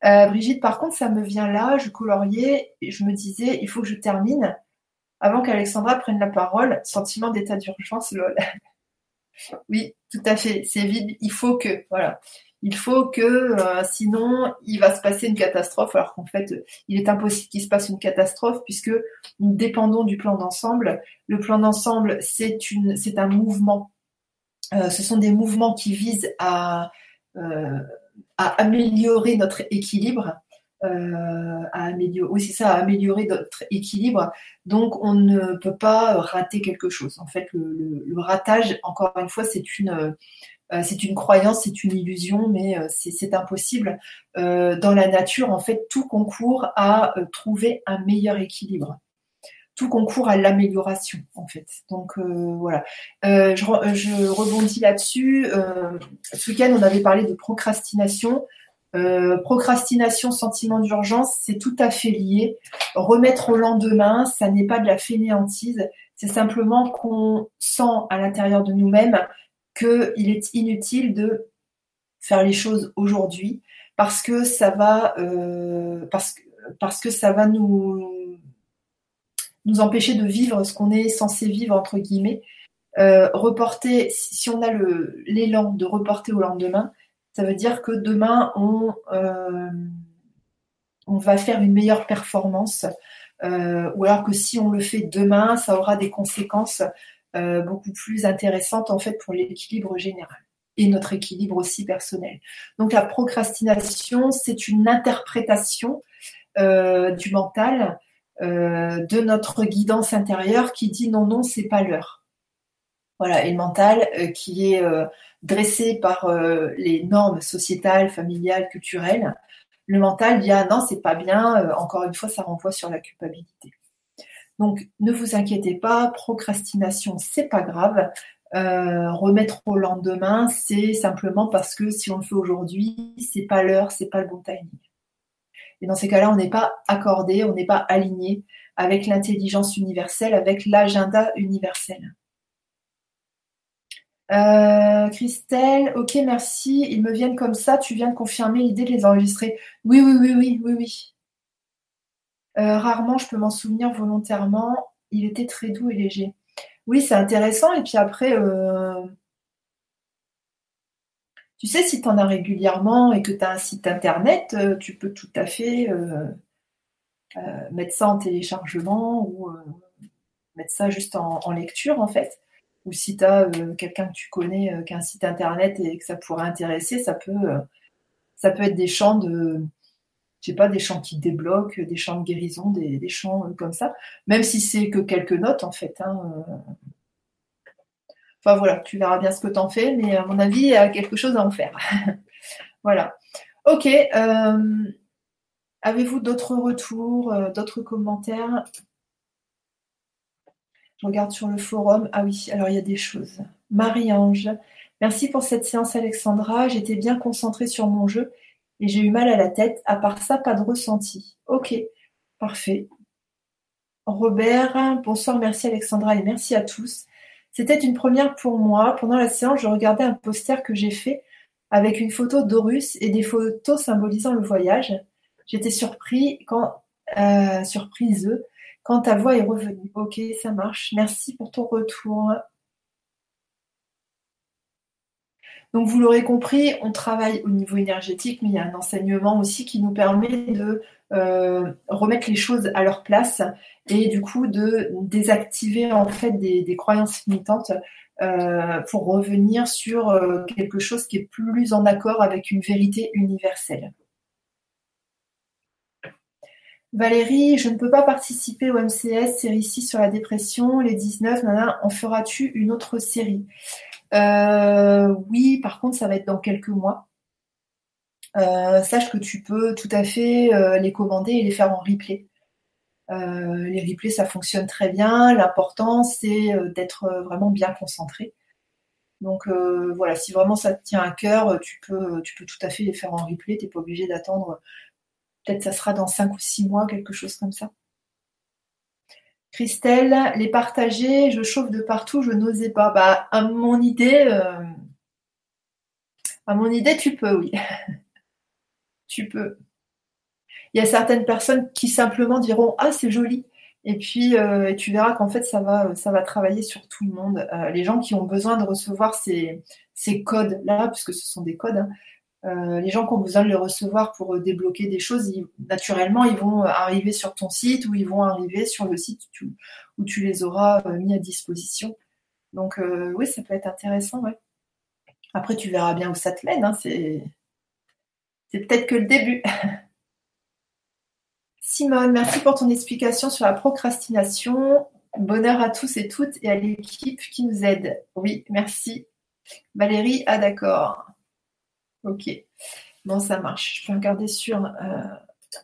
Brigitte, par contre, ça me vient là, je coloriais je me disais, il faut que je termine avant qu'Alexandra prenne la parole. Sentiment d'état d'urgence, lol. oui, tout à fait. C'est vide. Il faut que, voilà. Il faut que, euh, sinon, il va se passer une catastrophe, alors qu'en fait, il est impossible qu'il se passe une catastrophe puisque nous dépendons du plan d'ensemble. Le plan d'ensemble, c'est un mouvement. Euh, ce sont des mouvements qui visent à, euh, améliorer notre équilibre. c'est ça, à améliorer notre équilibre. Donc, on ne peut pas rater quelque chose. En fait, le, ratage, encore une fois, c'est une, euh, c'est une croyance, c'est une illusion, mais euh, c'est impossible. Euh, dans la nature, en fait, tout concourt à trouver un meilleur équilibre tout concourt à l'amélioration en fait. Donc voilà. je, rebondis là-dessus. ce week-end, on avait parlé de procrastination. procrastination, sentiment d'urgence, c'est tout à fait lié. Remettre au lendemain, ça n'est pas de la fainéantise, c'est simplement qu'on sent à l'intérieur de nous-mêmes qu'il est inutile de faire les choses aujourd'hui parce que ça va euh, parce, parce que ça va nous nous empêcher de vivre ce qu'on est censé vivre entre guillemets. Euh, reporter, si on a l'élan de reporter au lendemain, ça veut dire que demain on euh, on va faire une meilleure performance, ou alors que si on le fait demain, ça aura des conséquences euh, beaucoup plus intéressante en fait pour l'équilibre général et notre équilibre aussi personnel. Donc la procrastination, c'est une interprétation euh, du mental, euh, de notre guidance intérieure qui dit non, non, c'est pas l'heure. Voilà, et le mental qui est dressé par les normes sociétales, familiales, culturelles, le mental dit ah non, c'est pas bien, encore une fois, ça renvoie sur la culpabilité. Donc, ne vous inquiétez pas, procrastination, c'est pas grave. Euh, remettre au lendemain, c'est simplement parce que si on le fait aujourd'hui, c'est pas l'heure, c'est pas le bon timing. Et dans ces cas-là, on n'est pas accordé, on n'est pas aligné avec l'intelligence universelle, avec l'agenda universel. Euh, Christelle, ok, merci. Ils me viennent comme ça. Tu viens de confirmer l'idée de les enregistrer. Oui, oui, oui, oui, oui, oui. Euh, rarement je peux m'en souvenir volontairement. Il était très doux et léger. Oui, c'est intéressant. Et puis après, euh, tu sais, si tu en as régulièrement et que tu as un site internet, euh, tu peux tout à fait mettre ça en téléchargement ou mettre ça juste en, lecture en fait. Ou si tu as quelqu'un que tu connais qui a un site internet et que ça pourrait intéresser, ça peut, ça peut être des champs de j'ai pas des chants qui débloquent, des chants de guérison, des, chants euh, comme ça, même si c'est que quelques notes en fait. Hein, euh. Enfin voilà, tu verras bien ce que tu en fais, mais à mon avis, il y a quelque chose à en faire. voilà. Ok. Euh, avez-vous d'autres retours, d'autres commentaires? Je regarde sur le forum. Ah oui, alors il y a des choses. Marie-Ange, merci pour cette séance Alexandra. J'étais bien concentrée sur mon jeu et j'ai eu mal à la tête. À part ça, pas de ressenti. Ok, parfait. Robert, bonsoir, merci Alexandra et merci à tous. C'était une première pour moi. Pendant la séance, je regardais un poster que j'ai fait avec une photo d'Horus et des photos symbolisant le voyage. J'étais surpris quand, euh, surprise quand ta voix est revenue. Ok, ça marche. Merci pour ton retour. Donc vous l'aurez compris, on travaille au niveau énergétique, mais il y a un enseignement aussi qui nous permet de euh, remettre les choses à leur place et du coup de désactiver en fait des, croyances limitantes euh, pour revenir sur euh, quelque chose qui est plus en accord avec une vérité universelle. Valérie, je ne peux pas participer au MCS série 6 sur la dépression, les 19, en feras-tu une autre série? Euh, oui, par contre, ça va être dans quelques mois. Euh, sache que tu peux tout à fait euh, les commander et les faire en replay. les replays, ça fonctionne très bien. L'important, c'est d'être vraiment bien concentré. Donc voilà, si vraiment ça te tient à cœur, tu peux, tu peux tout à fait les faire en replay. Tu n'es pas obligé d'attendre. Peut-être ça sera dans 5 ou 6 mois, quelque chose comme ça. Christelle, les partager, je chauffe de partout, je n'osais pas. Bah, à mon idée, euh, à mon idée, tu peux, oui. tu peux. Il y a certaines personnes qui simplement diront ah c'est joli. Et puis euh, tu verras qu'en fait ça va ça va travailler sur tout le monde. Euh, les gens qui ont besoin de recevoir ces, ces codes là, puisque ce sont des codes, hein, les gens qui ont besoin de les recevoir pour débloquer des choses, naturellement ils vont arriver sur ton site ou ils vont arriver sur le site où tu, les auras mis à disposition. Donc oui, ça peut être intéressant. Après, tu verras bien où ça te mène. Hein, c'est peut-être que le début. Simone, merci pour ton explication sur la procrastination. Bonheur à tous et toutes et à l'équipe qui nous aide. Oui, merci. Valérie, ah d'accord. Ok. Bon, ça marche. Je peux regarder sur euh,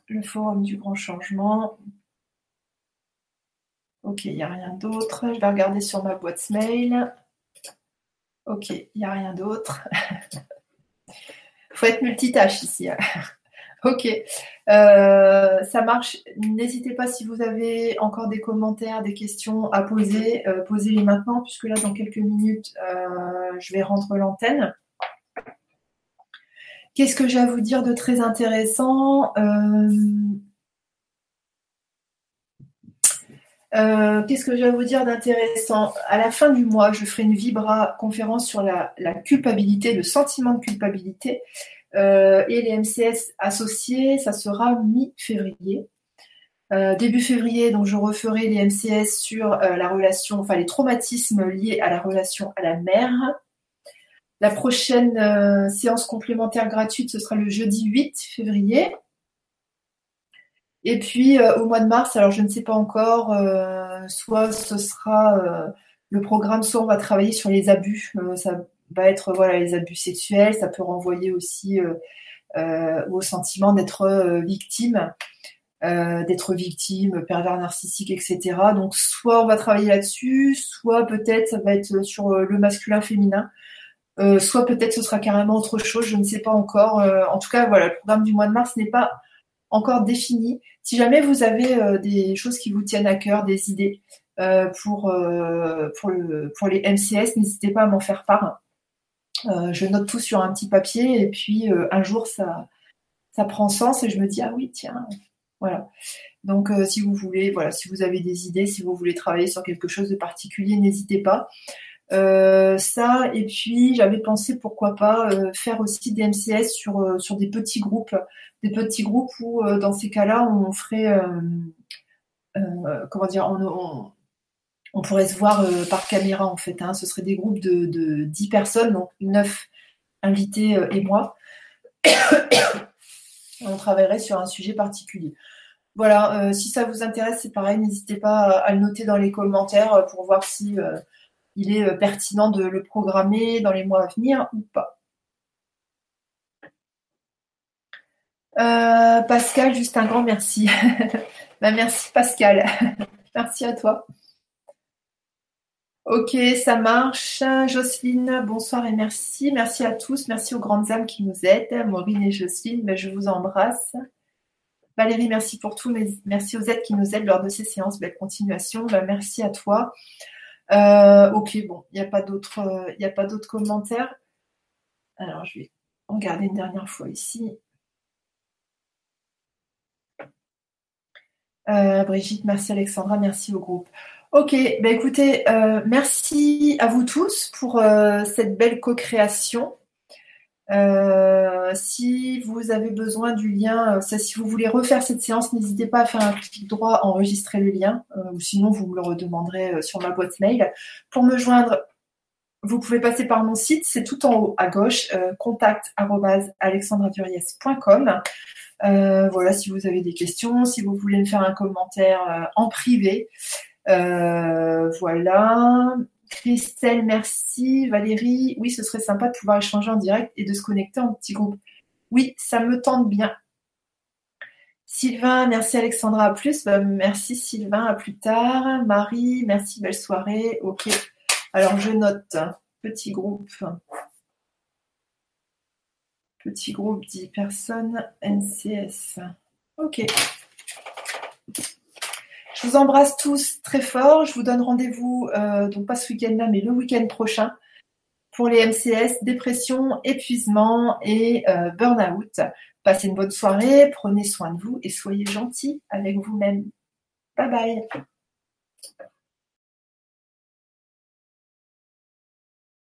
le forum du grand changement. Ok, il n'y a rien d'autre. Je vais regarder sur ma boîte mail. Ok, il n'y a rien d'autre. faut être multitâche ici. Hein. ok, euh, ça marche. N'hésitez pas si vous avez encore des commentaires, des questions à poser, euh, posez-les maintenant, puisque là, dans quelques minutes, je vais rendre l'antenne. Qu'est-ce que j'ai à vous dire de très intéressant Euh, qu'est-ce que je vais vous dire d'intéressant? À la fin du mois, je ferai une Vibra conférence sur la, culpabilité, le sentiment de culpabilité euh, et les MCS associés. Ça sera mi-février. Euh, début février, donc je referai les MCS sur la relation, enfin les traumatismes liés à la relation à la mère. La prochaine séance complémentaire gratuite, ce sera le jeudi 8 février. Et puis euh, au mois de mars, alors je ne sais pas encore, euh, soit ce sera euh, le programme, soit on va travailler sur les abus. ça va être voilà les abus sexuels, ça peut renvoyer aussi au sentiment d'être victime. d'être victime, pervers narcissique, etc. Donc soit on va travailler là-dessus, soit peut-être ça va être sur le masculin-féminin, soit peut-être ce sera carrément autre chose, je ne sais pas encore. en tout cas, voilà, le programme du mois de mars n'est pas encore défini. Si jamais vous avez euh, des choses qui vous tiennent à cœur, des idées euh, euh, pour les MCS, n'hésitez pas à m'en faire part. je note tout sur un petit papier et puis un jour ça, ça prend sens et je me dis ah oui tiens voilà. Donc si vous voulez, voilà, si vous avez des idées, si vous voulez travailler sur quelque chose de particulier, n'hésitez pas. Ça et puis j'avais pensé pourquoi pas faire aussi des MCS sur sur des petits groupes des petits groupes où, euh, dans ces cas-là, on ferait, euh, euh, comment dire, on, on, pourrait se voir par caméra en fait. Hein. Ce serait des groupes de, de 10 personnes, donc 9 invités et moi. on travaillerait sur un sujet particulier. Voilà, si ça vous intéresse, c'est pareil, n'hésitez pas à le noter dans les commentaires pour voir si il est pertinent de le programmer dans les mois à venir ou pas. Euh, Pascal, juste un grand merci. Bah, merci Pascal. merci à toi. Ok, ça marche. Jocelyne, bonsoir et merci. Merci à tous. Merci aux grandes âmes qui nous aident. Maureen et Jocelyne, ben, je vous embrasse. Valérie, merci pour tout. Merci aux aides qui nous aident lors de ces séances. Belle continuation. Ben, merci à toi. Euh, ok, bon, il n'y a pas d'autres commentaires. Alors, je vais regarder une dernière fois ici. Euh, Brigitte, merci Alexandra, merci au groupe. Ok, bah écoutez, euh, merci à vous tous pour euh, cette belle co-création. Si vous avez besoin du lien, si vous voulez refaire cette séance, n'hésitez pas à faire un clic droit, enregistrer le lien, ou sinon vous me le redemanderez sur ma boîte mail. Pour me joindre, vous pouvez passer par mon site, c'est tout en haut à gauche, contact@alexandraduriez.com. Euh, voilà, si vous avez des questions, si vous voulez me faire un commentaire euh, en privé. Euh, voilà. Christelle, merci. Valérie, oui, ce serait sympa de pouvoir échanger en direct et de se connecter en petit groupe. Oui, ça me tente bien. Sylvain, merci Alexandra, à plus. Bah, merci Sylvain, à plus tard. Marie, merci, belle soirée. Ok. Alors je note, petit groupe Petit groupe 10 personnes, NCS. Ok. Je vous embrasse tous très fort. Je vous donne rendez-vous, euh, donc pas ce week-end-là, mais le week-end prochain, pour les MCS, dépression, épuisement et euh, burn-out. Passez une bonne soirée, prenez soin de vous et soyez gentils avec vous-même. Bye bye.